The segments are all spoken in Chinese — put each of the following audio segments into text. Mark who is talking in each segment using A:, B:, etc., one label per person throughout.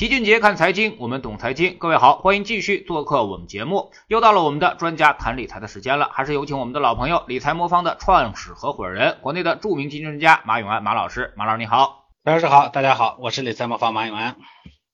A: 齐俊杰看财经，我们懂财经。各位好，欢迎继续做客我们节目。又到了我们的专家谈理财的时间了，还是有请我们的老朋友理财魔方的创始合伙人，国内的著名基金专家马永安马老师。马老师你好，
B: 马老师好，大家好，我是理财魔方马永安。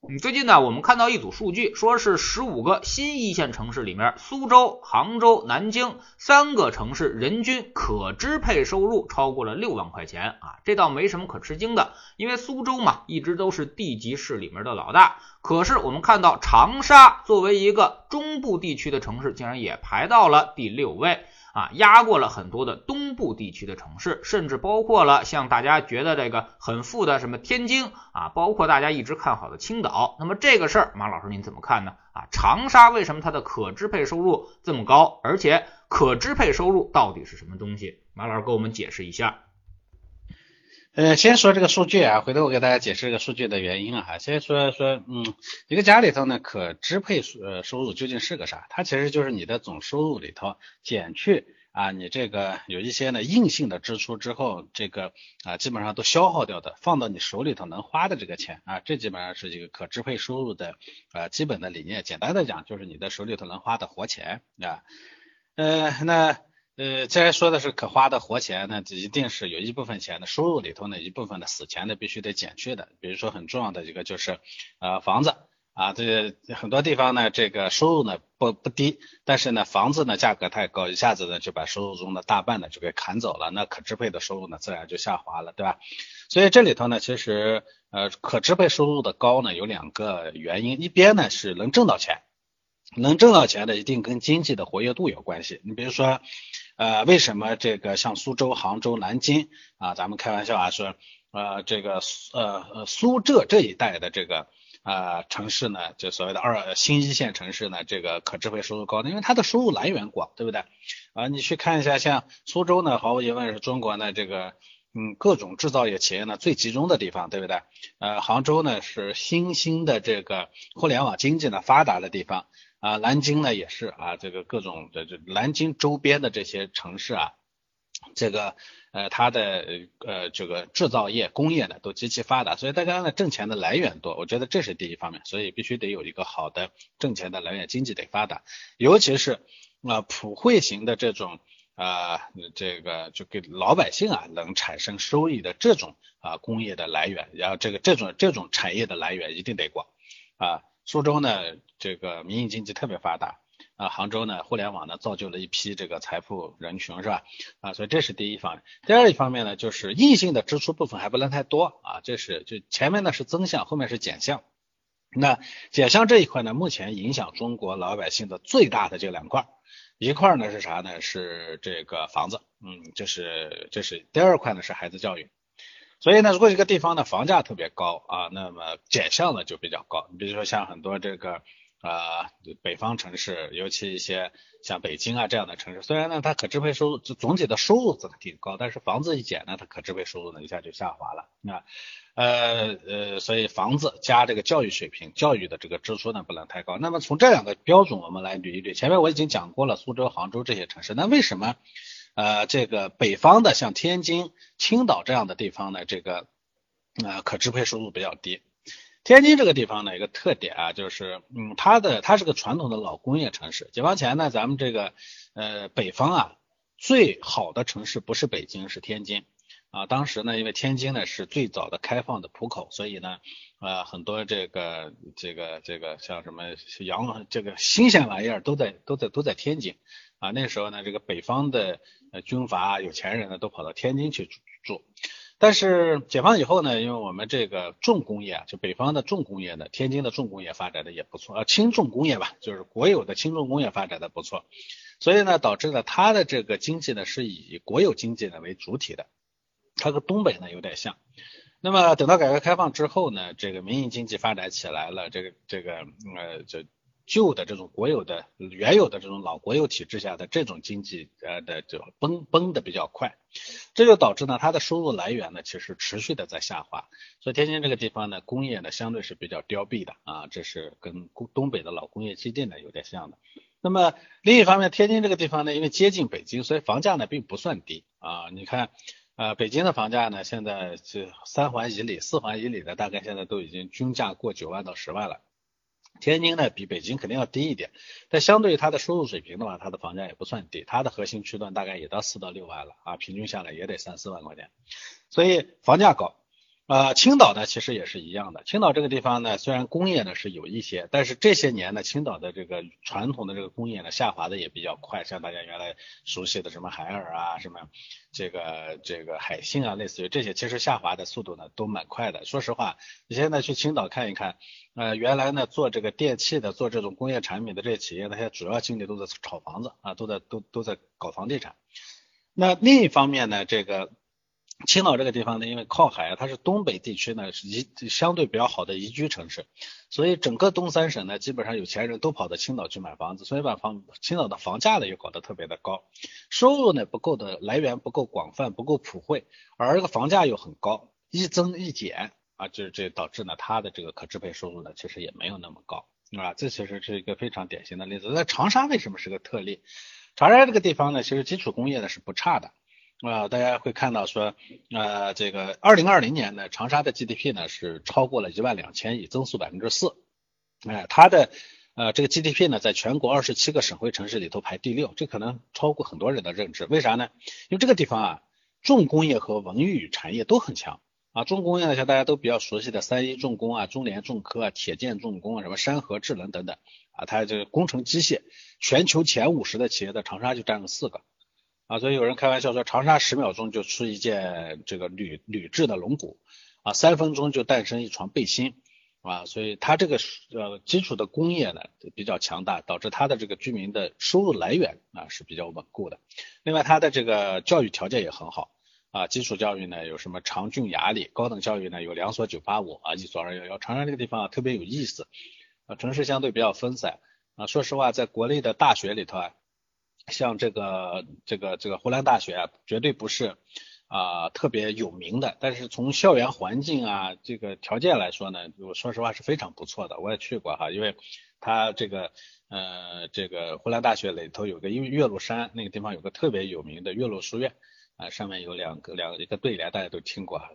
A: 嗯，最近呢，我们看到一组数据，说是十五个新一线城市里面，苏州、杭州、南京三个城市人均可支配收入超过了六万块钱啊，这倒没什么可吃惊的，因为苏州嘛，一直都是地级市里面的老大。可是我们看到长沙作为一个中部地区的城市，竟然也排到了第六位。啊，压过了很多的东部地区的城市，甚至包括了像大家觉得这个很富的什么天津啊，包括大家一直看好的青岛。那么这个事儿，马老师您怎么看呢？啊，长沙为什么它的可支配收入这么高？而且可支配收入到底是什么东西？马老师给我们解释一下。
B: 呃，先说这个数据啊，回头我给大家解释这个数据的原因啊。先说说，嗯，一个家里头呢，可支配呃收入究竟是个啥？它其实就是你的总收入里头减去啊，你这个有一些呢硬性的支出之后，这个啊基本上都消耗掉的，放到你手里头能花的这个钱啊，这基本上是一个可支配收入的呃基本的理念。简单的讲，就是你的手里头能花的活钱啊。呃，那。呃，既然说的是可花的活钱，那一定是有一部分钱的收入里头呢，一部分的死钱呢必须得减去的。比如说很重要的一个就是呃房子啊，这很多地方呢这个收入呢不不低，但是呢房子呢价格太高，一下子呢就把收入中的大半呢就给砍走了，那可支配的收入呢自然就下滑了，对吧？所以这里头呢其实呃可支配收入的高呢有两个原因，一边呢是能挣到钱，能挣到钱的一定跟经济的活跃度有关系。你比如说。呃，为什么这个像苏州、杭州、南京啊，咱们开玩笑啊说，呃，这个呃呃苏浙这一带的这个啊城市呢，就所谓的二新一线城市呢，这个可支配收入高的？因为它的收入来源广，对不对？啊，你去看一下，像苏州呢，毫无疑问是中国呢这个嗯各种制造业企业呢最集中的地方，对不对？呃，杭州呢是新兴的这个互联网经济呢发达的地方。啊，南京呢也是啊，这个各种的这南京周边的这些城市啊，这个呃它的呃这个制造业工业呢都极其发达，所以大家呢挣钱的来源多，我觉得这是第一方面，所以必须得有一个好的挣钱的来源，经济得发达，尤其是啊普惠型的这种啊这个就给老百姓啊能产生收益的这种啊工业的来源，然后这个这种这种产业的来源一定得广啊。苏州呢，这个民营经济特别发达啊，杭州呢，互联网呢造就了一批这个财富人群，是吧？啊，所以这是第一方面。第二一方面呢，就是硬性的支出部分还不能太多啊，这是就前面呢是增项，后面是减项。那减项这一块呢，目前影响中国老百姓的最大的这两块，一块呢是啥呢？是这个房子，嗯，这是这是第二块呢是孩子教育。所以呢，如果一个地方的房价特别高啊，那么减项呢就比较高。你比如说像很多这个啊北方城市，尤其一些像北京啊这样的城市，虽然呢它可支配收入总体的收入总挺高，但是房子一减呢，它可支配收入呢一下就下滑了。那呃呃，所以房子加这个教育水平，教育的这个支出呢不能太高。那么从这两个标准我们来捋一捋，前面我已经讲过了苏州、杭州这些城市，那为什么？呃，这个北方的像天津、青岛这样的地方呢，这个呃可支配收入比较低。天津这个地方呢，一个特点啊，就是嗯，它的它是个传统的老工业城市。解放前呢，咱们这个呃北方啊最好的城市不是北京，是天津啊。当时呢，因为天津呢是最早的开放的浦口，所以呢呃很多这个这个这个像什么洋这个新鲜玩意儿都在都在都在天津。啊，那时候呢，这个北方的呃军阀有钱人呢，都跑到天津去住。但是解放以后呢，因为我们这个重工业啊，就北方的重工业呢，天津的重工业发展的也不错，呃，轻重工业吧，就是国有的轻重工业发展的不错，所以呢，导致了它的这个经济呢是以国有经济呢为主体的，它和东北呢有点像。那么等到改革开放之后呢，这个民营经济发展起来了，这个这个呃就。旧的这种国有的、原有的这种老国有体制下的这种经济，呃的就崩崩的比较快，这就导致呢，它的收入来源呢，其实持续的在下滑。所以天津这个地方呢，工业呢相对是比较凋敝的啊，这是跟东北的老工业基地呢有点像的。那么另一方面，天津这个地方呢，因为接近北京，所以房价呢并不算低啊。你看，呃，北京的房价呢，现在是三环以里、四环以里的，大概现在都已经均价过九万到十万了。天津呢，比北京肯定要低一点，但相对于它的收入水平的话，它的房价也不算低，它的核心区段大概也到四到六万了啊，平均下来也得三四万块钱，所以房价高。呃，青岛呢其实也是一样的。青岛这个地方呢，虽然工业呢是有一些，但是这些年呢，青岛的这个传统的这个工业呢下滑的也比较快，像大家原来熟悉的什么海尔啊，什么这个这个海信啊，类似于这些，其实下滑的速度呢都蛮快的。说实话，你现在去青岛看一看，呃，原来呢做这个电器的、做这种工业产品的这些企业，那些主要精力都在炒房子啊，都在都都在搞房地产。那另一方面呢，这个。青岛这个地方呢，因为靠海，它是东北地区呢是宜相对比较好的宜居城市，所以整个东三省呢，基本上有钱人都跑到青岛去买房子，所以把房青岛的房价呢又搞得特别的高，收入呢不够的来源不够广泛，不够普惠，而这个房价又很高，一增一减啊，就是这导致呢它的这个可支配收入呢其实也没有那么高，啊，这其实是一个非常典型的例子。那长沙为什么是个特例？长沙这个地方呢，其实基础工业呢是不差的。啊，大家会看到说，呃，这个二零二零年呢，长沙的 GDP 呢是超过了一万两千亿，增速百分之四。哎，它的呃这个 GDP 呢，在全国二十七个省会城市里头排第六，这可能超过很多人的认知。为啥呢？因为这个地方啊，重工业和文娱产业都很强啊。重工业呢，像大家都比较熟悉的三一重工啊、中联重科啊、铁建重工啊、什么山河智能等等啊，它这个工程机械，全球前五十的企业在长沙就占了四个。啊，所以有人开玩笑说，长沙十秒钟就出一件这个铝铝制的龙骨，啊，三分钟就诞生一床背心，啊，所以它这个呃基础的工业呢比较强大，导致它的这个居民的收入来源啊是比较稳固的。另外，它的这个教育条件也很好，啊，基础教育呢有什么长郡雅礼，高等教育呢有两所九八五啊，一所二幺幺。长沙这个地方啊特别有意思，啊，城市相对比较分散，啊，说实话，在国内的大学里头啊。像这个这个这个湖南大学啊，绝对不是啊特别有名的，但是从校园环境啊这个条件来说呢，我说实话是非常不错的。我也去过哈，因为它这个呃这个湖南大学里头有个岳岳麓山那个地方有个特别有名的岳麓书院啊，上面有两个两个一个对联，大家都听过哈，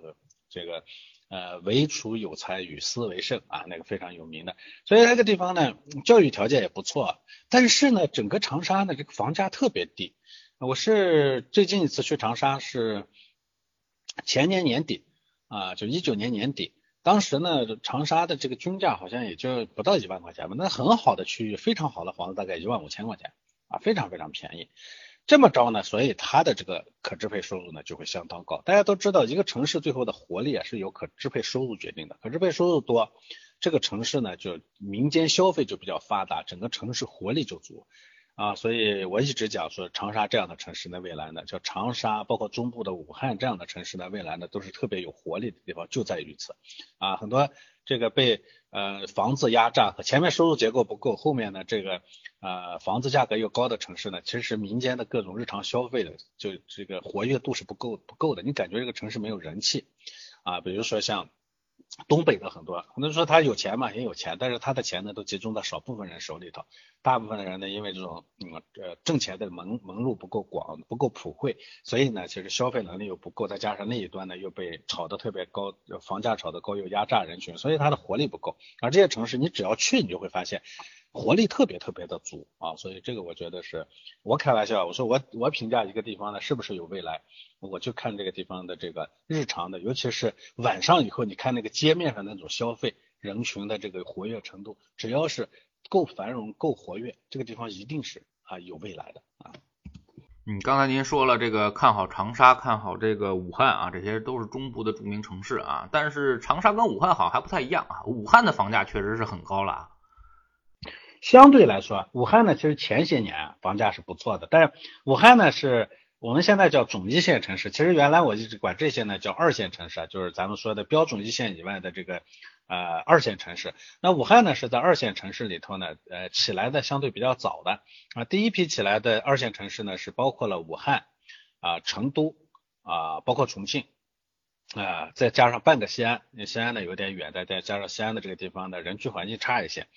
B: 这个。呃，唯楚有才，与斯为盛啊，那个非常有名的。所以那个地方呢，教育条件也不错。但是呢，整个长沙呢，这个房价特别低。我是最近一次去长沙是前年年底啊，就一九年年底。当时呢，长沙的这个均价好像也就不到一万块钱吧。那很好的区域，非常好的房子，大概一万五千块钱啊，非常非常便宜。这么着呢，所以它的这个可支配收入呢就会相当高。大家都知道，一个城市最后的活力啊是由可支配收入决定的。可支配收入多，这个城市呢就民间消费就比较发达，整个城市活力就足啊。所以我一直讲说，长沙这样的城市呢，未来呢，叫长沙，包括中部的武汉这样的城市呢，未来呢都是特别有活力的地方，就在于此啊。很多这个被呃房子压榨和前面收入结构不够，后面呢这个。呃，房子价格又高的城市呢，其实民间的各种日常消费的，就这个活跃度是不够不够的。你感觉这个城市没有人气啊？比如说像东北的很多，可能说他有钱嘛，也有钱，但是他的钱呢都集中在少部分人手里头，大部分的人呢，因为这种嗯呃挣钱的门门路不够广，不够普惠，所以呢，其实消费能力又不够，再加上那一端呢又被炒得特别高，房价炒得高又压榨人群，所以它的活力不够。而这些城市，你只要去，你就会发现。活力特别特别的足啊，所以这个我觉得是我开玩笑，我说我我评价一个地方呢是不是有未来，我就看这个地方的这个日常的，尤其是晚上以后，你看那个街面上那种消费人群的这个活跃程度，只要是够繁荣够活跃，这个地方一定是啊有未来的啊。
A: 嗯，刚才您说了这个看好长沙，看好这个武汉啊，这些都是中部的著名城市啊，但是长沙跟武汉好像还不太一样啊，武汉的房价确实是很高了啊。
B: 相对来说，武汉呢，其实前些年房价是不错的，但是武汉呢是我们现在叫总一线城市，其实原来我一直管这些呢叫二线城市啊，就是咱们说的标准一线以外的这个呃二线城市。那武汉呢是在二线城市里头呢，呃起来的相对比较早的啊，第一批起来的二线城市呢是包括了武汉啊、成都啊，包括重庆。啊，再加上半个西安，西安呢有点远，再再加上西安的这个地方呢，人居环境差一些，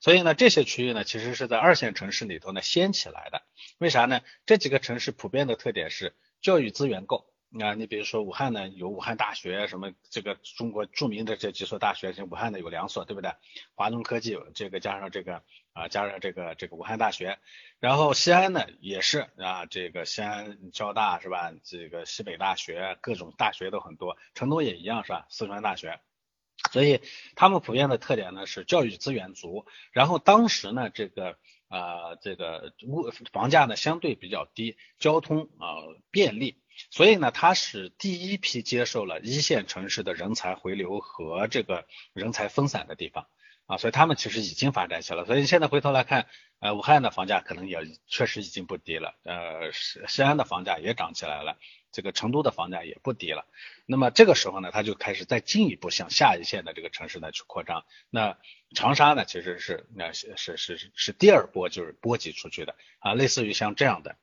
B: 所以呢，这些区域呢，其实是在二线城市里头呢先起来的。为啥呢？这几个城市普遍的特点是教育资源够啊，你比如说武汉呢，有武汉大学，什么这个中国著名的这几所大学，像武汉的有两所，对不对？华东科技这个加上这个啊，加上这个这个武汉大学，然后西安呢也是啊，这个西安交大是吧？这个西北大学，各种大学都很多，成都也一样是吧？四川大学，所以他们普遍的特点呢是教育资源足，然后当时呢这个啊这个物房价呢相对比较低，交通啊便利。所以呢，它是第一批接受了一线城市的人才回流和这个人才分散的地方啊，所以他们其实已经发展起来了。所以现在回头来看，呃，武汉的房价可能也确实已经不低了，呃，西安的房价也涨起来了，这个成都的房价也不低了。那么这个时候呢，他就开始再进一步向下一线的这个城市呢去扩张。那长沙呢，其实是那是是是是第二波就是波及出去的啊，类似于像这样的。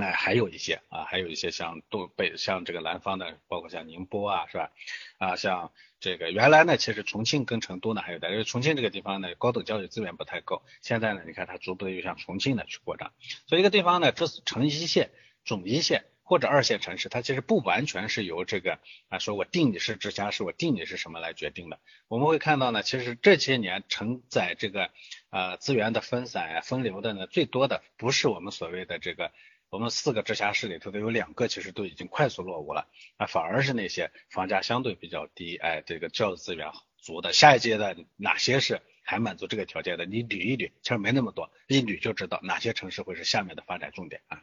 B: 哎，还有一些啊，还有一些像东北，像这个南方的，包括像宁波啊，是吧？啊，像这个原来呢，其实重庆跟成都呢还有的，因为重庆这个地方呢，高等教育资源不太够。现在呢，你看它逐步的又向重庆呢去扩张。所以一个地方呢，这是成一线、总一线或者二线城市，它其实不完全是由这个啊，说我定你是直辖市，我定你是什么来决定的。我们会看到呢，其实这些年承载这个呃资源的分散呀、分流的呢，最多的不是我们所谓的这个。我们四个直辖市里头的有两个，其实都已经快速落伍了，那，反而是那些房价相对比较低，哎，这个教育资源足的，下一阶段哪些是还满足这个条件的？你捋一捋，其实没那么多，一捋就知道哪些城市会是下面的发展重点啊。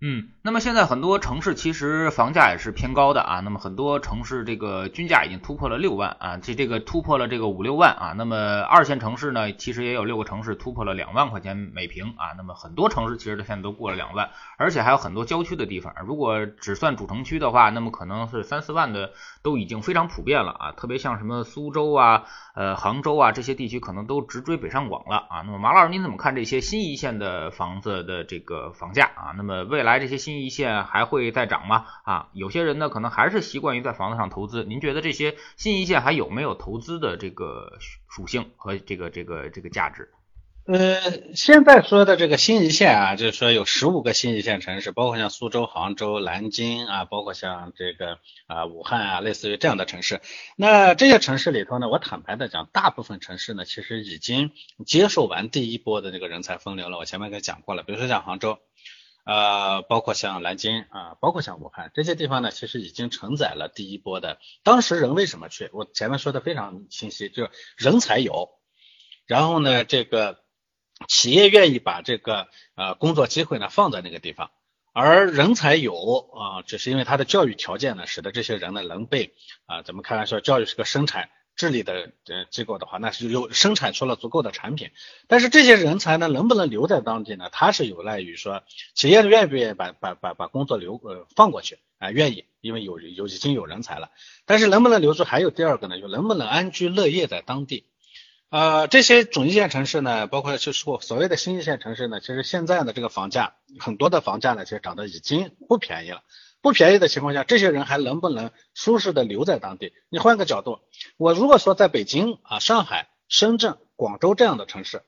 A: 嗯，那么现在很多城市其实房价也是偏高的啊。那么很多城市这个均价已经突破了六万啊，这这个突破了这个五六万啊。那么二线城市呢，其实也有六个城市突破了两万块钱每平啊。那么很多城市其实现在都过了两万，而且还有很多郊区的地方。如果只算主城区的话，那么可能是三四万的都已经非常普遍了啊。特别像什么苏州啊、呃杭州啊这些地区，可能都直追北上广了啊。那么马老师您怎么看这些新一线的房子的这个房价啊？那么未来？来这些新一线还会再涨吗？啊，有些人呢可能还是习惯于在房子上投资。您觉得这些新一线还有没有投资的这个属性和这个这个这个价值？
B: 呃，现在说的这个新一线啊，就是说有十五个新一线城市，包括像苏州、杭州、南京啊，包括像这个啊武汉啊，类似于这样的城市。那这些城市里头呢，我坦白的讲，大部分城市呢其实已经接受完第一波的这个人才分流了。我前面给讲过了，比如说像杭州。呃，包括像南京啊，包括像武汉这些地方呢，其实已经承载了第一波的。当时人为什么去？我前面说的非常清晰，就人才有，然后呢，这个企业愿意把这个呃工作机会呢放在那个地方，而人才有啊，只是因为他的教育条件呢，使得这些人呢能被啊，咱们开玩笑，教育是个生产。治理的呃机构的话，那是有生产出了足够的产品，但是这些人才呢，能不能留在当地呢？它是有赖于说企业愿不愿意把把把把工作留呃放过去啊？愿意，因为有有已经有人才了，但是能不能留住？还有第二个呢，就能不能安居乐业在当地？呃，这些总一线城市呢，包括就是说所谓的新一线城市呢，其实现在的这个房价，很多的房价呢，其实涨得已经不便宜了。不便宜的情况下，这些人还能不能舒适的留在当地？你换个角度，我如果说在北京啊、上海、深圳、广州这样的城市，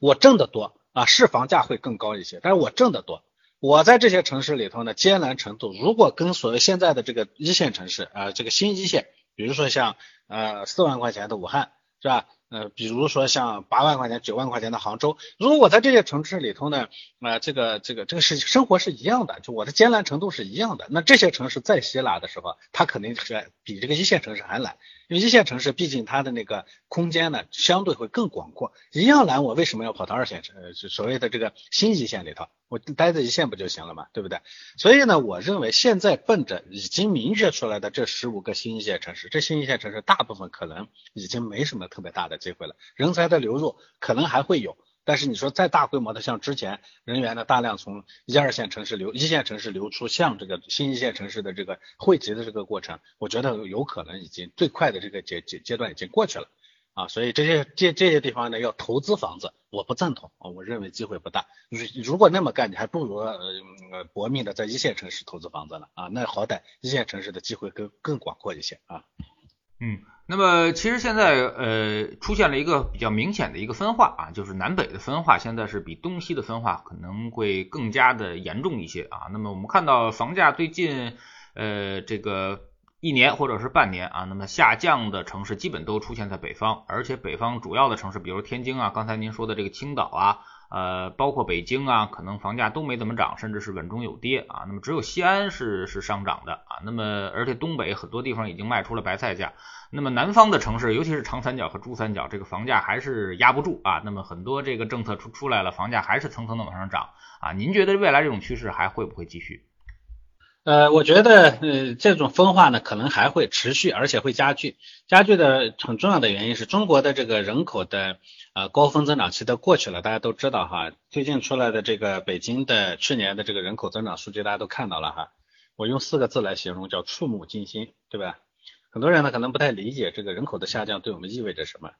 B: 我挣得多啊，是房价会更高一些，但是我挣得多，我在这些城市里头呢，艰难程度如果跟所谓现在的这个一线城市啊，这个新一线，比如说像呃四万块钱的武汉，是吧？呃，比如说像八万块钱、九万块钱的杭州，如果我在这些城市里头呢，啊，这个这个这个是生活是一样的，就我的艰难程度是一样的，那这些城市再稀拉的时候，它肯定是比这个一线城市还难。因为一线城市毕竟它的那个空间呢相对会更广阔，一样难，我为什么要跑到二线城，市，所谓的这个新一线里头，我待在一线不就行了嘛，对不对？所以呢，我认为现在奔着已经明确出来的这十五个新一线城市，这新一线城市大部分可能已经没什么特别大的机会了，人才的流入可能还会有。但是你说再大规模的，像之前人员的大量从一二线城市流一线城市流出，像这个新一线城市的这个汇集的这个过程，我觉得有可能已经最快的这个阶阶阶段已经过去了啊，所以这些这这些地方呢要投资房子，我不赞同啊，我认为机会不大。如如果那么干，你还不如呃搏命的在一线城市投资房子呢啊，那好歹一线城市的机会更更广阔一些啊。
A: 嗯。那么其实现在呃出现了一个比较明显的一个分化啊，就是南北的分化现在是比东西的分化可能会更加的严重一些啊。那么我们看到房价最近呃这个一年或者是半年啊，那么下降的城市基本都出现在北方，而且北方主要的城市，比如天津啊，刚才您说的这个青岛啊。呃，包括北京啊，可能房价都没怎么涨，甚至是稳中有跌啊。那么只有西安是是上涨的啊。那么而且东北很多地方已经卖出了白菜价。那么南方的城市，尤其是长三角和珠三角，这个房价还是压不住啊。那么很多这个政策出出来了，房价还是层层的往上涨啊。您觉得未来这种趋势还会不会继续？
B: 呃，我觉得呃这种分化呢，可能还会持续，而且会加剧。加剧的很重要的原因是中国的这个人口的呃高峰增长期都过去了，大家都知道哈。最近出来的这个北京的去年的这个人口增长数据，大家都看到了哈。我用四个字来形容，叫触目惊心，对吧？很多人呢可能不太理解这个人口的下降对我们意味着什么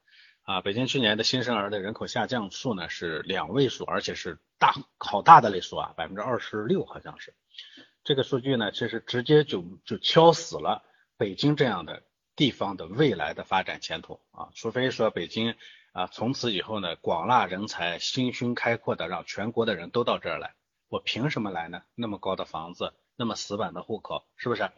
B: 啊。北京去年的新生儿的人口下降数呢是两位数，而且是大好大的类数啊，百分之二十六好像是。这个数据呢，其实直接就就敲死了北京这样的地方的未来的发展前途啊！除非说北京啊从此以后呢广纳人才，心胸开阔的让全国的人都到这儿来，我凭什么来呢？那么高的房子，那么死板的户口，是不是？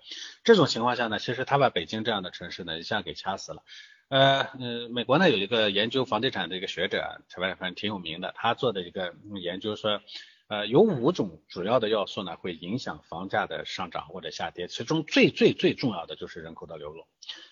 B: 这种情况下呢，其实他把北京这样的城市呢一下给掐死了。呃呃，美国呢有一个研究房地产的一个学者，反正挺有名的，他做的一个研究说。呃，有五种主要的要素呢，会影响房价的上涨或者下跌。其中最最最重要的就是人口的流入。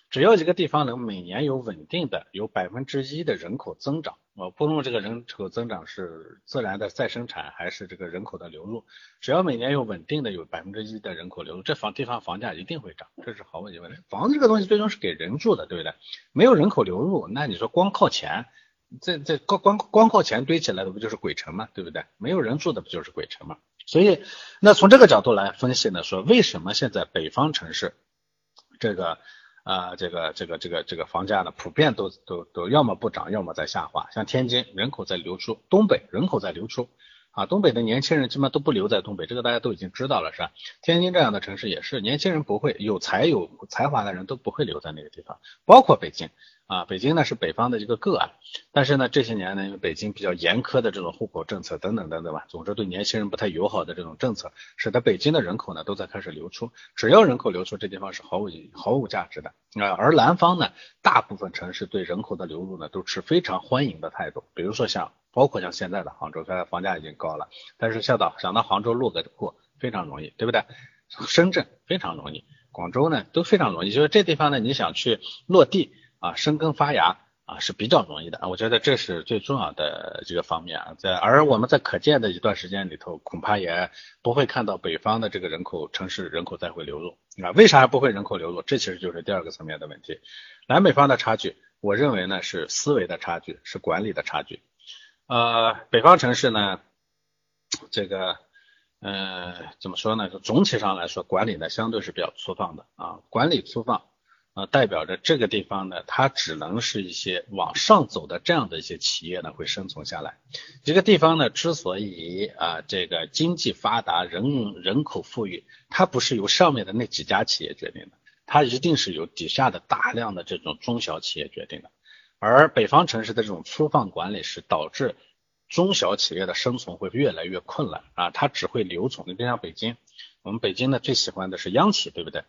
B: 只要一个地方能每年有稳定的有百分之一的人口增长，呃，不论这个人口增长是自然的再生产还是这个人口的流入，只要每年有稳定的有百分之一的人口流入，这房地方房价一定会涨，这是毫无疑问的。房子这个东西最终是给人住的，对不对？没有人口流入，那你说光靠钱？这这光光光靠钱堆起来的不就是鬼城嘛？对不对？没有人住的不就是鬼城嘛？所以，那从这个角度来分析呢，说为什么现在北方城市这个啊这个这个这个这个房价呢普遍都都都要么不涨，要么在下滑。像天津人口在流出，东北人口在流出。啊，东北的年轻人基本上都不留在东北，这个大家都已经知道了，是吧？天津这样的城市也是，年轻人不会有才有才华的人都不会留在那个地方，包括北京。啊，北京呢是北方的一个个案，但是呢这些年呢，因为北京比较严苛的这种户口政策等等等等吧，总之对年轻人不太友好的这种政策，使得北京的人口呢都在开始流出。只要人口流出，这地方是毫无毫无价值的啊。而南方呢，大部分城市对人口的流入呢都持非常欢迎的态度。比如说像包括像现在的杭州，虽然房价已经高了，但是想到想到杭州落个户非常容易，对不对？深圳非常容易，广州呢都非常容易，就是这地方呢你想去落地。啊，生根发芽啊是比较容易的啊，我觉得这是最重要的这个方面啊，在而我们在可见的一段时间里头，恐怕也不会看到北方的这个人口城市人口再会流入啊，为啥不会人口流入？这其实就是第二个层面的问题。南北方的差距，我认为呢是思维的差距，是管理的差距。呃，北方城市呢，这个呃怎么说呢？就总体上来说，管理呢相对是比较粗放的啊，管理粗放。啊，代表着这个地方呢，它只能是一些往上走的这样的一些企业呢会生存下来。一个地方呢，之所以啊这个经济发达、人人口富裕，它不是由上面的那几家企业决定的，它一定是由底下的大量的这种中小企业决定的。而北方城市的这种粗放管理是导致中小企业的生存会越来越困难啊，它只会留存。你比如像北京，我们北京呢最喜欢的是央企，对不对？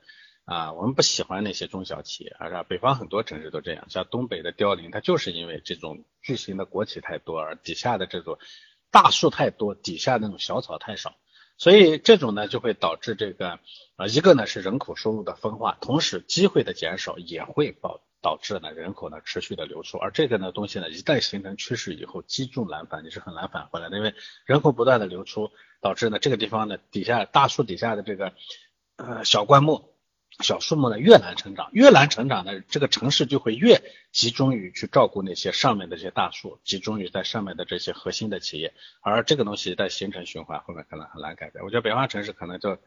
B: 啊，我们不喜欢那些中小企业，是吧？北方很多城市都这样，像东北的凋零，它就是因为这种巨型的国企太多，而底下的这种大树太多，底下那种小草太少，所以这种呢就会导致这个啊，一个呢是人口收入的分化，同时机会的减少也会暴导致呢人口呢持续的流出，而这个呢东西呢一旦形成趋势以后，积重难返，你是很难返回来的，因为人口不断的流出，导致呢这个地方呢底下大树底下的这个呃小灌木。小树木呢越难成长，越难成长呢，这个城市就会越集中于去照顾那些上面的这些大树，集中于在上面的这些核心的企业，而这个东西在形成循环，后面可能很难改变。我觉得北方城市可能就，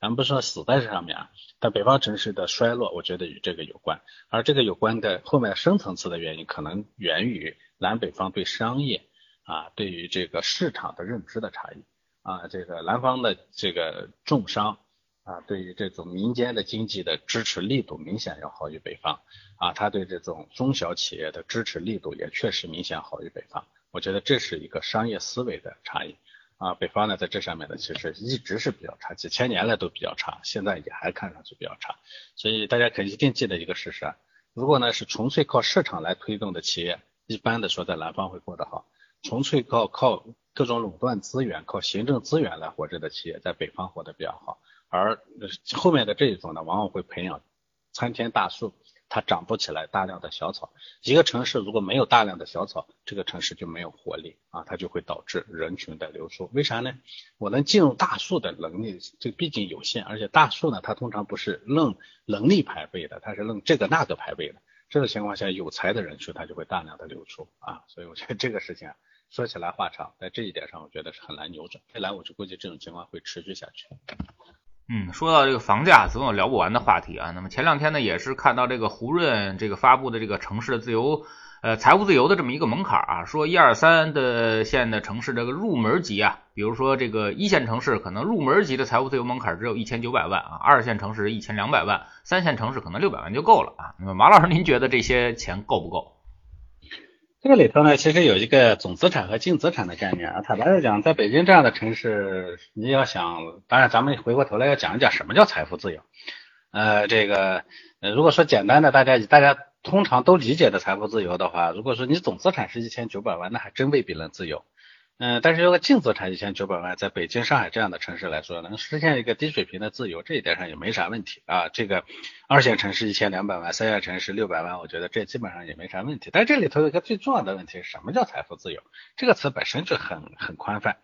B: 咱不说死在这上面啊，但北方城市的衰落，我觉得与这个有关，而这个有关的后面深层次的原因，可能源于南北方对商业啊，对于这个市场的认知的差异啊，这个南方的这个重商。啊，对于这种民间的经济的支持力度明显要好于北方啊，它对这种中小企业的支持力度也确实明显好于北方。我觉得这是一个商业思维的差异啊。北方呢，在这上面呢，其实一直是比较差，几千年来都比较差，现在也还看上去比较差。所以大家可一定记得一个事实啊，如果呢是纯粹靠市场来推动的企业，一般的说在南方会过得好；纯粹靠靠各种垄断资源、靠行政资源来活着的企业，在北方活得比较好。而后面的这一种呢，往往会培养参天大树。它长不起来大量的小草，一个城市如果没有大量的小草，这个城市就没有活力啊，它就会导致人群的流出。为啥呢？我能进入大树的能力，这毕竟有限，而且大树呢，它通常不是论能力排辈的，它是论这个那个排辈的。这个情况下，有才的人群它就会大量的流出啊，所以我觉得这个事情啊，说起来话长，在这一点上，我觉得是很难扭转。未来我就估计这种情况会持续下去。
A: 嗯，说到这个房价，总有聊不完的话题啊。那么前两天呢，也是看到这个胡润这个发布的这个城市的自由，呃，财务自由的这么一个门槛啊，说一二三的线的城市这个入门级啊，比如说这个一线城市可能入门级的财务自由门槛只有一千九百万啊，二线城市一千两百万，三线城市可能六百万就够了啊。那么马老师，您觉得这些钱够不够？
B: 这个里头呢，其实有一个总资产和净资产的概念啊。坦白的讲，在北京这样的城市，你要想，当然咱们回过头来要讲一讲什么叫财富自由。呃，这个，呃，如果说简单的，大家大家通常都理解的财富自由的话，如果说你总资产是一千九百万，那还真未必能自由。嗯，但是有个净资产一千九百万，在北京、上海这样的城市来说，能实现一个低水平的自由，这一点上也没啥问题啊。这个二线城市一千两百万，三线城市六百万，我觉得这基本上也没啥问题。但这里头有一个最重要的问题，什么叫财富自由？这个词本身就很很宽泛。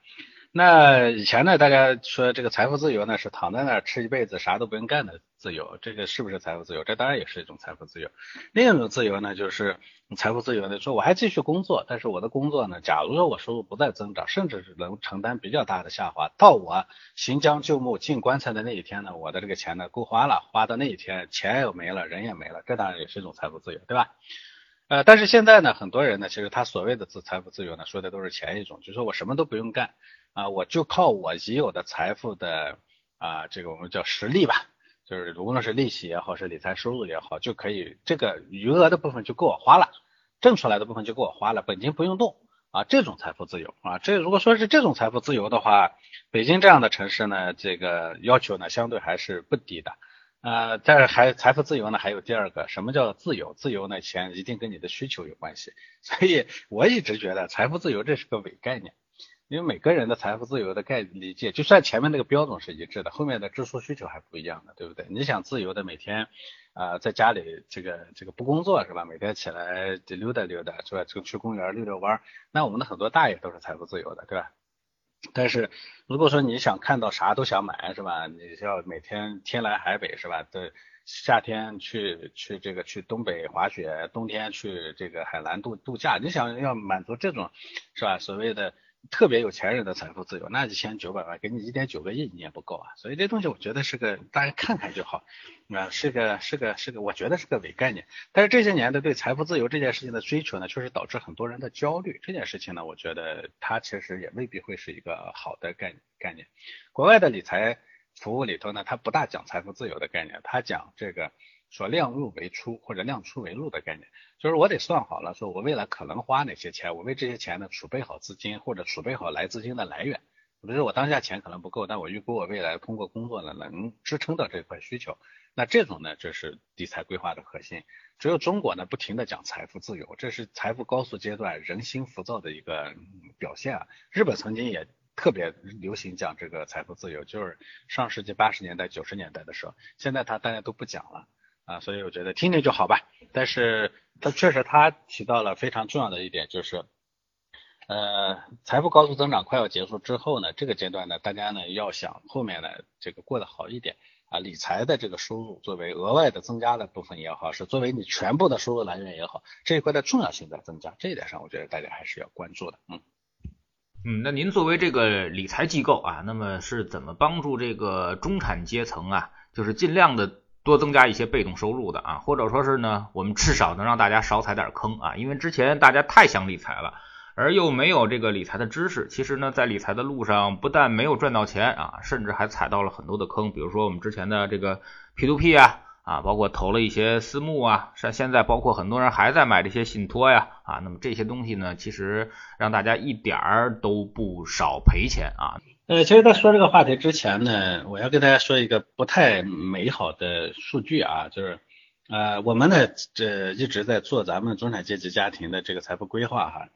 B: 那以前呢，大家说这个财富自由呢，是躺在那儿吃一辈子啥都不用干的自由，这个是不是财富自由？这当然也是一种财富自由。另一种自由呢，就是财富自由呢，说我还继续工作，但是我的工作呢，假如说我收入不再增长，甚至是能承担比较大的下滑，到我行将就木进棺材的那一天呢，我的这个钱呢够花了，花的那一天钱也没了，人也没了，这当然也是一种财富自由，对吧？呃，但是现在呢，很多人呢，其实他所谓的自财富自由呢，说的都是前一种，就是说我什么都不用干。啊，我就靠我已有的财富的啊，这个我们叫实力吧，就是无论是利息也好，是理财收入也好，就可以这个余额的部分就够我花了，挣出来的部分就够我花了，本金不用动啊，这种财富自由啊，这如果说是这种财富自由的话，北京这样的城市呢，这个要求呢相对还是不低的啊，但是还财富自由呢还有第二个，什么叫自由？自由呢钱一定跟你的需求有关系，所以我一直觉得财富自由这是个伪概念。因为每个人的财富自由的概理解，就算前面那个标准是一致的，后面的支出需求还不一样的，对不对？你想自由的每天啊，在家里这个这个不工作是吧？每天起来溜达溜达是吧？就去公园溜溜弯，那我们的很多大爷都是财富自由的，对吧？但是如果说你想看到啥都想买是吧？你要每天天南海北是吧？对，夏天去去这个去东北滑雪，冬天去这个海南度度假，你想要满足这种是吧？所谓的。特别有钱人的财富自由，那一千九百万给你一点九个亿，你也不够啊。所以这东西我觉得是个大家看看就好，啊，是个是个是个，我觉得是个伪概念。但是这些年的对财富自由这件事情的追求呢，确实导致很多人的焦虑。这件事情呢，我觉得它其实也未必会是一个好的概概念。国外的理财服务里头呢，它不大讲财富自由的概念，它讲这个。说量入为出或者量出为入的概念，就是我得算好了，说我未来可能花哪些钱，我为这些钱呢储备好资金或者储备好来资金的来源。比如说我当下钱可能不够，但我预估我未来通过工作呢能支撑到这块需求。那这种呢就是理财规划的核心。只有中国呢不停的讲财富自由，这是财富高速阶段人心浮躁的一个表现啊。日本曾经也特别流行讲这个财富自由，就是上世纪八十年代九十年代的时候，现在他大家都不讲了。啊，所以我觉得听听就好吧。但是它确实它提到了非常重要的一点，就是呃，财富高速增长快要结束之后呢，这个阶段呢，大家呢要想后面呢这个过得好一点啊，理财的这个收入作为额外的增加的部分也好，是作为你全部的收入来源也好，这一块的重要性在增加，这一点上我觉得大家还是要关注的。嗯
A: 嗯，那您作为这个理财机构啊，那么是怎么帮助这个中产阶层啊，就是尽量的。多增加一些被动收入的啊，或者说是呢，我们至少能让大家少踩点坑啊，因为之前大家太想理财了，而又没有这个理财的知识，其实呢，在理财的路上不但没有赚到钱啊，甚至还踩到了很多的坑，比如说我们之前的这个 P to P 啊啊，包括投了一些私募啊，像现在包括很多人还在买这些信托呀，啊，那么这些东西呢，其实让大家一点儿都不少赔钱啊。
B: 呃，其实，在说这个话题之前呢，我要跟大家说一个不太美好的数据啊，就是呃，我们呢这一直在做咱们中产阶级家庭的这个财富规划哈。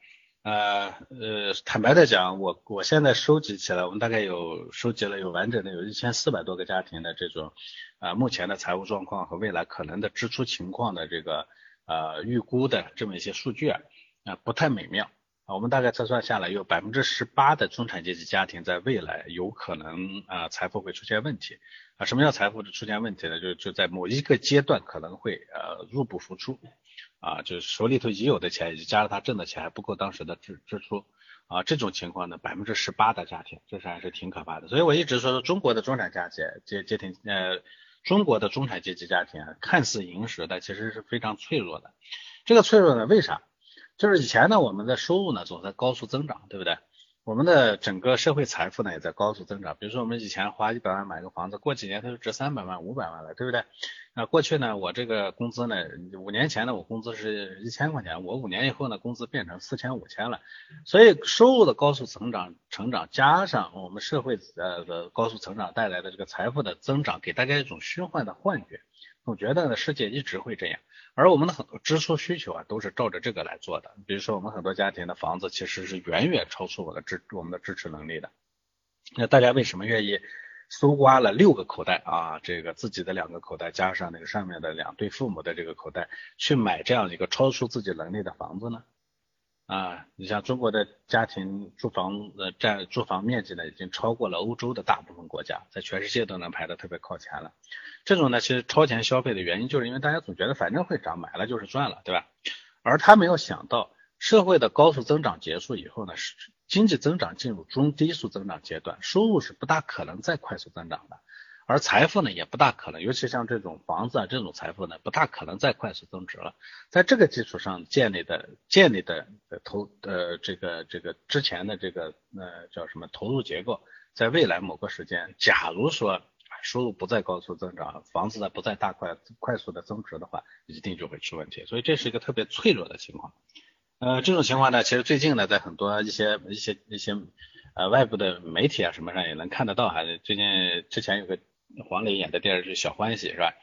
B: 呃呃，坦白的讲，我我现在收集起来，我们大概有收集了有完整的有一千四百多个家庭的这种啊目前的财务状况和未来可能的支出情况的这个呃预估的这么一些数据啊，啊不太美妙啊。我们大概测算下来，有百分之十八的中产阶级家庭在未来有可能啊财富会出现问题啊。什么叫财富的出现问题呢？就就在某一个阶段可能会呃入不敷出。啊，就是手里头已有的钱，以及加上他挣的钱还不够当时的支支出啊，这种情况呢，百分之十八的家庭，这是还是挺可怕的。所以我一直说，中国的中产家庭阶阶庭呃，中国的中产阶级家庭啊，看似殷实，但其实是非常脆弱的。这个脆弱呢，为啥？就是以前呢，我们的收入呢总在高速增长，对不对？我们的整个社会财富呢也在高速增长。比如说我们以前花一百万买个房子，过几年它就值三百万、五百万了，对不对？啊，过去呢，我这个工资呢，五年前呢，我工资是一千块钱，我五年以后呢，工资变成四千、五千了。所以收入的高速成长，成长加上我们社会呃的高速成长带来的这个财富的增长，给大家一种虚幻的幻觉，总觉得呢世界一直会这样。而我们的很多支出需求啊，都是照着这个来做的。比如说我们很多家庭的房子其实是远远超出我的支我们的支持能力的。那大家为什么愿意？搜刮了六个口袋啊，这个自己的两个口袋加上那个上面的两对父母的这个口袋，去买这样一个超出自己能力的房子呢？啊，你像中国的家庭住房呃占住房面积呢，已经超过了欧洲的大部分国家，在全世界都能排得特别靠前了。这种呢，其实超前消费的原因，就是因为大家总觉得反正会涨，买了就是赚了，对吧？而他没有想到，社会的高速增长结束以后呢，是。经济增长进入中低速增长阶段，收入是不大可能再快速增长的，而财富呢也不大可能，尤其像这种房子啊这种财富呢不大可能再快速增值了。在这个基础上建立的建立的投呃这个这个之前的这个呃叫什么投入结构，在未来某个时间，假如说收入不再高速增长，房子呢不再大快快速的增值的话，一定就会出问题。所以这是一个特别脆弱的情况。呃，这种情况呢，其实最近呢，在很多一些一些一些呃外部的媒体啊什么上也能看得到哈。最近之前有个黄磊演的电视剧《小欢喜》是吧？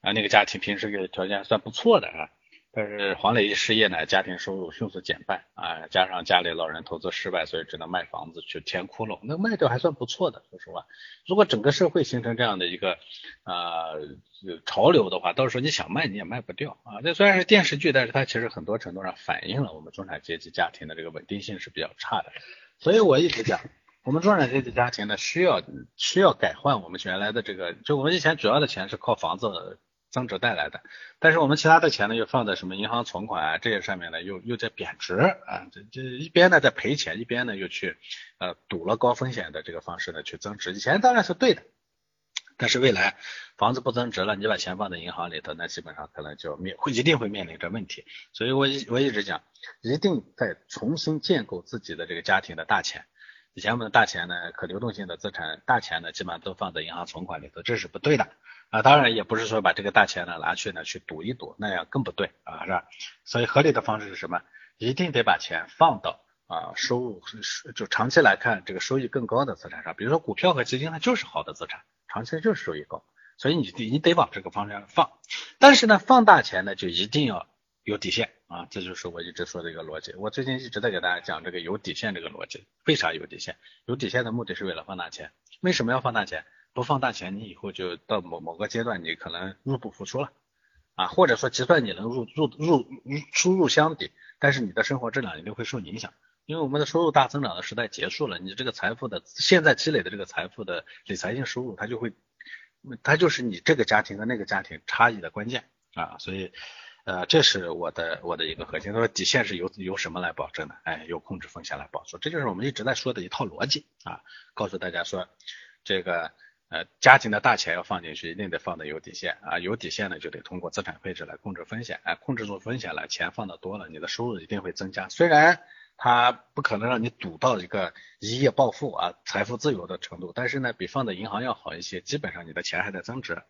B: 啊，那个家庭平时个条件算不错的啊。但是黄磊一失业呢，家庭收入迅速减半啊，加上家里老人投资失败，所以只能卖房子去填窟窿。那卖掉还算不错的，说实话。如果整个社会形成这样的一个啊潮流的话，到时候你想卖你也卖不掉啊。这虽然是电视剧，但是它其实很多程度上反映了我们中产阶级家庭的这个稳定性是比较差的。所以我一直讲，我们中产阶级家庭呢，需要需要改换我们原来的这个，就我们以前主要的钱是靠房子。增值带来的，但是我们其他的钱呢，又放在什么银行存款啊这些上面呢，又又在贬值啊，这这一边呢在赔钱，一边呢又去呃赌了高风险的这个方式呢去增值。以前当然是对的，但是未来房子不增值了，你把钱放在银行里头，那基本上可能就面会一定会面临着问题。所以我一我一直讲，一定在重新建构自己的这个家庭的大钱。以前我们的大钱呢，可流动性的资产大钱呢，基本上都放在银行存款里头，这是不对的。啊，当然也不是说把这个大钱呢拿去呢去赌一赌，那样更不对啊，是吧？所以合理的方式是什么？一定得把钱放到啊收入就长期来看这个收益更高的资产上，比如说股票和基金，它就是好的资产，长期就是收益高，所以你你得往这个方向放。但是呢，放大钱呢就一定要有底线啊，这就是我一直说的一个逻辑。我最近一直在给大家讲这个有底线这个逻辑，为啥有底线？有底线的目的是为了放大钱。为什么要放大钱？不放大钱，你以后就到某某个阶段，你可能入不敷出了。啊，或者说，就算你能入入入入出入相抵，但是你的生活质量一定会受影响，因为我们的收入大增长的时代结束了，你这个财富的现在积累的这个财富的理财性收入，它就会，它就是你这个家庭和那个家庭差异的关键。啊，所以呃，这是我的我的一个核心，他说底线是由由什么来保证的？哎，由控制风险来保证，这就是我们一直在说的一套逻辑。啊，告诉大家说这个。呃，家庭的大钱要放进去，一定得放的有底线啊，有底线呢，就得通过资产配置来控制风险，哎，控制住风险了，钱放的多了，你的收入一定会增加。虽然它不可能让你赌到一个一夜暴富啊，财富自由的程度，但是呢，比放在银行要好一些，基本上你的钱还在增值。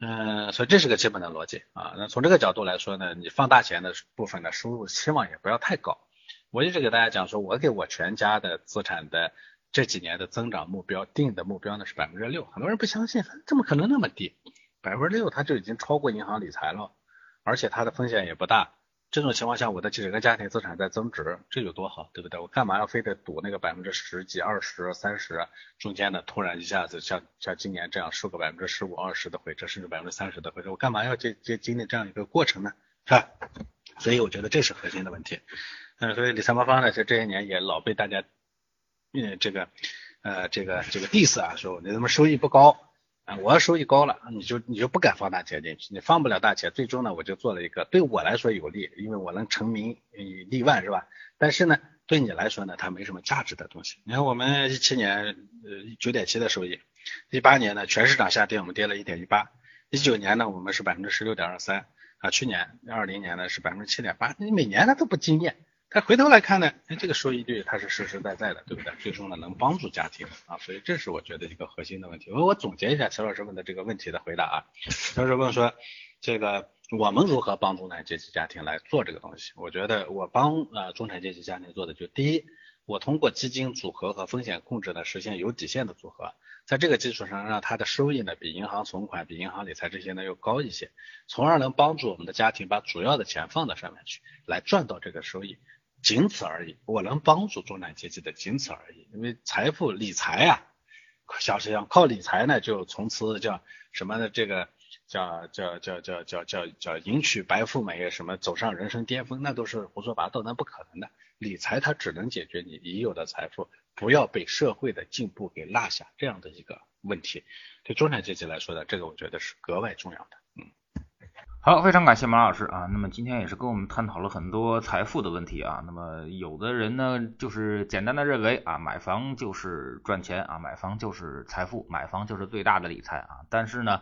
B: 嗯，所以这是个基本的逻辑啊。那从这个角度来说呢，你放大钱的部分的收入期望也不要太高。我一直给大家讲说，我给我全家的资产的这几年的增长目标定的目标呢是百分之六，很多人不相信，怎么可能那么低？百分之六它就已经超过银行理财了，而且它的风险也不大。这种情况下，我的整个家庭资产在增值，这有多好，对不对？我干嘛要非得赌那个百分之十几、二十、三十中间的突然一下子像像今年这样收个百分之十五、二十的回撤，甚至百分之三十的回撤，我干嘛要这这经历这样一个过程呢？是吧？所以我觉得这是核心的问题。嗯，所以理财魔方呢，在这些年也老被大家嗯这个呃这个这个 diss 啊，说你怎么收益不高？啊，我要收益高了，你就你就不敢放大钱进去，你放不了大钱，最终呢，我就做了一个对我来说有利，因为我能成名立万，是吧？但是呢，对你来说呢，它没什么价值的东西。你看我们一七年呃九点七的收益，一八年呢全市场下跌，我们跌了一点一八，一九年呢我们是百分之十六点二三啊，去年二零年呢是百分之七点八，你每年它都不惊艳。他回头来看呢，哎，这个收益率它是实实在在的，对不对？最终呢，能帮助家庭啊，所以这是我觉得一个核心的问题。我我总结一下陈老师问的这个问题的回答啊。陈老师问说，这个我们如何帮中产阶级家庭来做这个东西？我觉得我帮呃中产阶级家庭做的就第一，我通过基金组合和风险控制呢，实现有底线的组合，在这个基础上让它的收益呢比银行存款、比银行理财这些呢要高一些，从而能帮助我们的家庭把主要的钱放到上面去，来赚到这个收益。仅此而已，我能帮助中产阶级的仅此而已。因为财富理财啊，小实际上靠理财呢，就从此叫什么呢？这个叫叫叫叫叫叫叫迎娶白富美，什么走上人生巅峰，那都是胡说八道，那不可能的。理财它只能解决你已有的财富不要被社会的进步给落下这样的一个问题。对中产阶级来说呢，这个我觉得是格外重要的。
A: 好，非常感谢马老师啊。那么今天也是跟我们探讨了很多财富的问题啊。那么有的人呢，就是简单的认为啊，买房就是赚钱啊，买房就是财富，买房就是最大的理财啊。但是呢，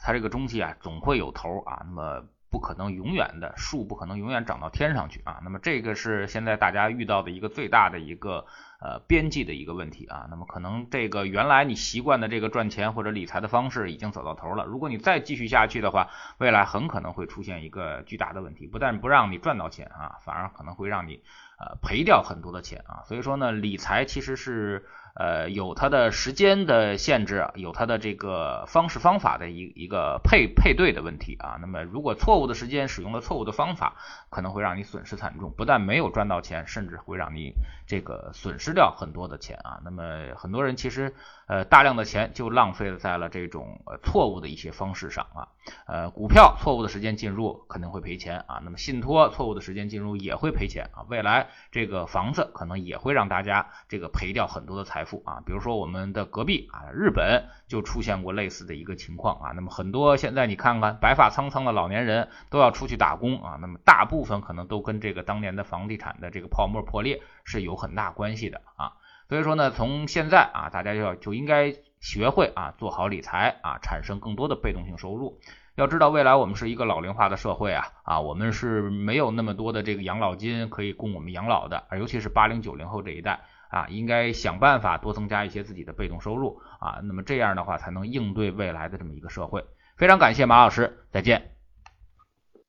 A: 它这个中期啊，总会有头啊。那么不可能永远的树，不可能永远长到天上去啊。那么这个是现在大家遇到的一个最大的一个。呃，边际的一个问题啊，那么可能这个原来你习惯的这个赚钱或者理财的方式已经走到头了，如果你再继续下去的话，未来很可能会出现一个巨大的问题，不但不让你赚到钱啊，反而可能会让你呃赔掉很多的钱啊，所以说呢，理财其实是。呃，有它的时间的限制，有它的这个方式方法的一一个配配对的问题啊。那么，如果错误的时间使用了错误的方法，可能会让你损失惨重，不但没有赚到钱，甚至会让你这个损失掉很多的钱啊。那么，很多人其实。呃，大量的钱就浪费在了这种呃错误的一些方式上啊。呃，股票错误的时间进入肯定会赔钱啊。那么信托错误的时间进入也会赔钱啊。未来这个房子可能也会让大家这个赔掉很多的财财富啊。比如说我们的隔壁啊，日本就出现过类似的一个情况啊。那么很多现在你看看白发苍苍的老年人都要出去打工啊。那么大部分可能都跟这个当年的房地产的这个泡沫破裂是有很大关系的啊。所以说呢，从现在啊，大家要就应该学会啊，做好理财啊，产生更多的被动性收入。要知道，未来我们是一个老龄化的社会啊，啊，我们是没有那么多的这个养老金可以供我们养老的，尤其是八零九零后这一代啊，应该想办法多增加一些自己的被动收入啊，那么这样的话才能应对未来的这么一个社会。非常感谢马老师，再见。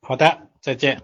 B: 好的，再见。